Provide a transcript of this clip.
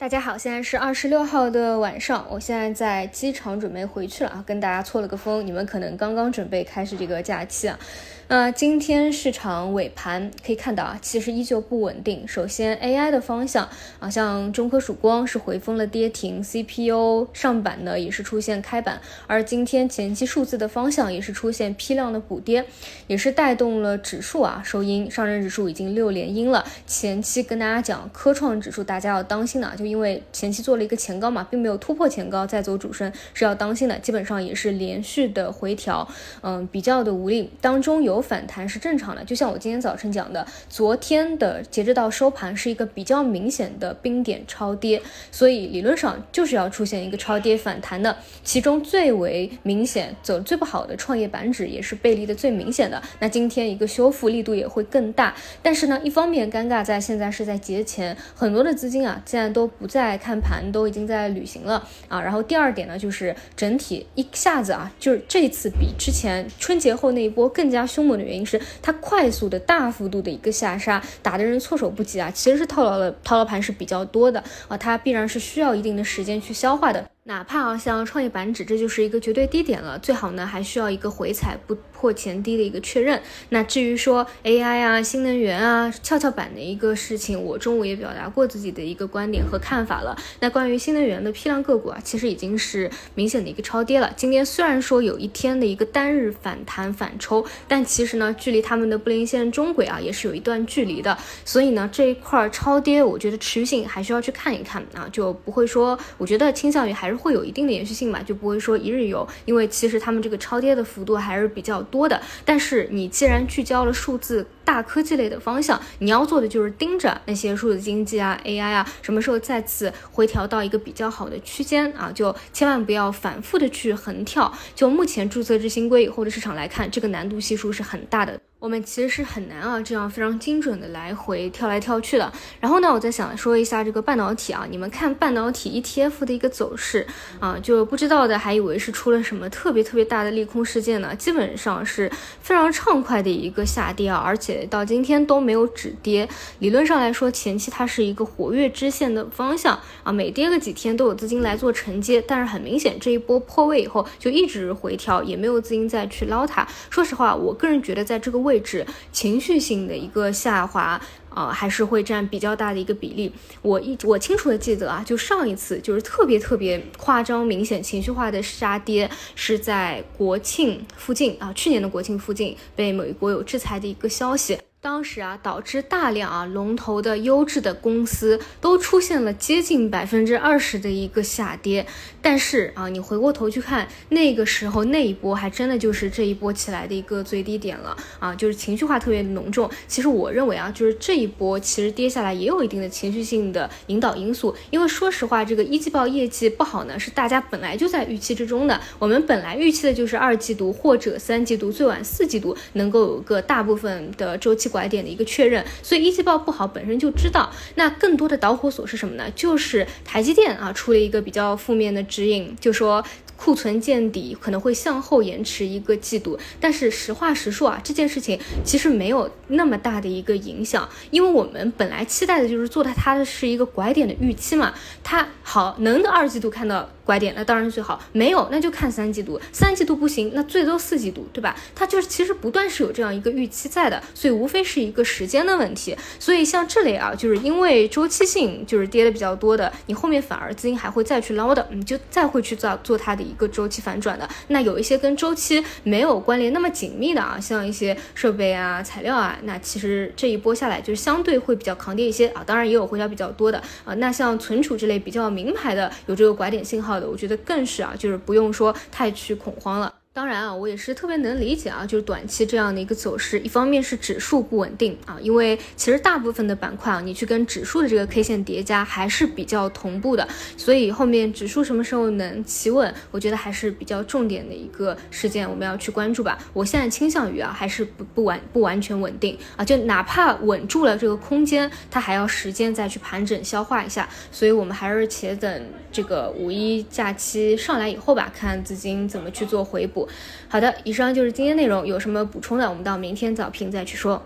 大家好，现在是二十六号的晚上，我现在在机场准备回去了啊，跟大家错了个风，你们可能刚刚准备开始这个假期啊。那今天市场尾盘可以看到啊，其实依旧不稳定。首先 AI 的方向啊，像中科曙光是回封了跌停，CPU 上板呢也是出现开板，而今天前期数字的方向也是出现批量的补跌，也是带动了指数啊收阴，上证指数已经六连阴了。前期跟大家讲科创指数大家要当心的，就因为前期做了一个前高嘛，并没有突破前高再走主升是要当心的，基本上也是连续的回调，嗯，比较的无力，当中有。反弹是正常的，就像我今天早晨讲的，昨天的截止到收盘是一个比较明显的冰点超跌，所以理论上就是要出现一个超跌反弹的。其中最为明显、走最不好的创业板指也是背离的最明显的。那今天一个修复力度也会更大。但是呢，一方面尴尬在现在是在节前，很多的资金啊，现在都不在看盘，都已经在旅行了啊。然后第二点呢，就是整体一下子啊，就是这次比之前春节后那一波更加凶。的原因是它快速的大幅度的一个下杀，打的人措手不及啊！其实是套牢的套牢盘是比较多的啊，它必然是需要一定的时间去消化的。哪怕啊，像创业板指，这就是一个绝对低点了，最好呢还需要一个回踩不破前低的一个确认。那至于说 AI 啊、新能源啊、跷跷板的一个事情，我中午也表达过自己的一个观点和看法了。那关于新能源的批量个股啊，其实已经是明显的一个超跌了。今天虽然说有一天的一个单日反弹反抽，但其实呢，距离他们的布林线中轨啊，也是有一段距离的。所以呢，这一块超跌，我觉得持续性还需要去看一看啊，就不会说，我觉得倾向于还是。会有一定的延续性嘛，就不会说一日游，因为其实他们这个超跌的幅度还是比较多的。但是你既然聚焦了数字大科技类的方向，你要做的就是盯着那些数字经济啊、AI 啊，什么时候再次回调到一个比较好的区间啊，就千万不要反复的去横跳。就目前注册制新规以后的市场来看，这个难度系数是很大的。我们其实是很难啊，这样非常精准的来回跳来跳去的。然后呢，我在想说一下这个半导体啊，你们看半导体 ETF 的一个走势啊，就不知道的还以为是出了什么特别特别大的利空事件呢，基本上是非常畅快的一个下跌啊，而且到今天都没有止跌。理论上来说，前期它是一个活跃支线的方向啊，每跌个几天都有资金来做承接，但是很明显这一波破位以后就一直回调，也没有资金再去捞它。说实话，我个人觉得在这个位。位置情绪性的一个下滑啊，还是会占比较大的一个比例。我一我清楚的记得啊，就上一次就是特别特别夸张、明显情绪化的杀跌，是在国庆附近啊，去年的国庆附近被美国有制裁的一个消息。当时啊，导致大量啊龙头的优质的公司都出现了接近百分之二十的一个下跌。但是啊，你回过头去看那个时候那一波，还真的就是这一波起来的一个最低点了啊，就是情绪化特别浓重。其实我认为啊，就是这一波其实跌下来也有一定的情绪性的引导因素。因为说实话，这个一季报业绩不好呢，是大家本来就在预期之中的。我们本来预期的就是二季度或者三季度，最晚四季度能够有个大部分的周期。拐点的一个确认，所以一季报不好本身就知道。那更多的导火索是什么呢？就是台积电啊出了一个比较负面的指引，就说。库存见底可能会向后延迟一个季度，但是实话实说啊，这件事情其实没有那么大的一个影响，因为我们本来期待的就是做它，它的是一个拐点的预期嘛。它好能二季度看到拐点，那当然最好；没有，那就看三季度。三季度不行，那最多四季度，对吧？它就是其实不断是有这样一个预期在的，所以无非是一个时间的问题。所以像这类啊，就是因为周期性就是跌的比较多的，你后面反而资金还会再去捞的，你就再会去做做它的。一个周期反转的，那有一些跟周期没有关联那么紧密的啊，像一些设备啊、材料啊，那其实这一波下来就是相对会比较抗跌一些啊。当然也有回调比较多的啊。那像存储这类比较名牌的，有这个拐点信号我觉得更是啊，就是不用说太去恐慌了。当然啊，我也是特别能理解啊，就是短期这样的一个走势，一方面是指数不稳定啊，因为其实大部分的板块啊，你去跟指数的这个 K 线叠加还是比较同步的，所以后面指数什么时候能企稳，我觉得还是比较重点的一个事件，我们要去关注吧。我现在倾向于啊，还是不不完不完全稳定啊，就哪怕稳住了这个空间，它还要时间再去盘整消化一下，所以我们还是且等这个五一假期上来以后吧，看资金怎么去做回补。好的，以上就是今天内容，有什么补充的，我们到明天早评再去说。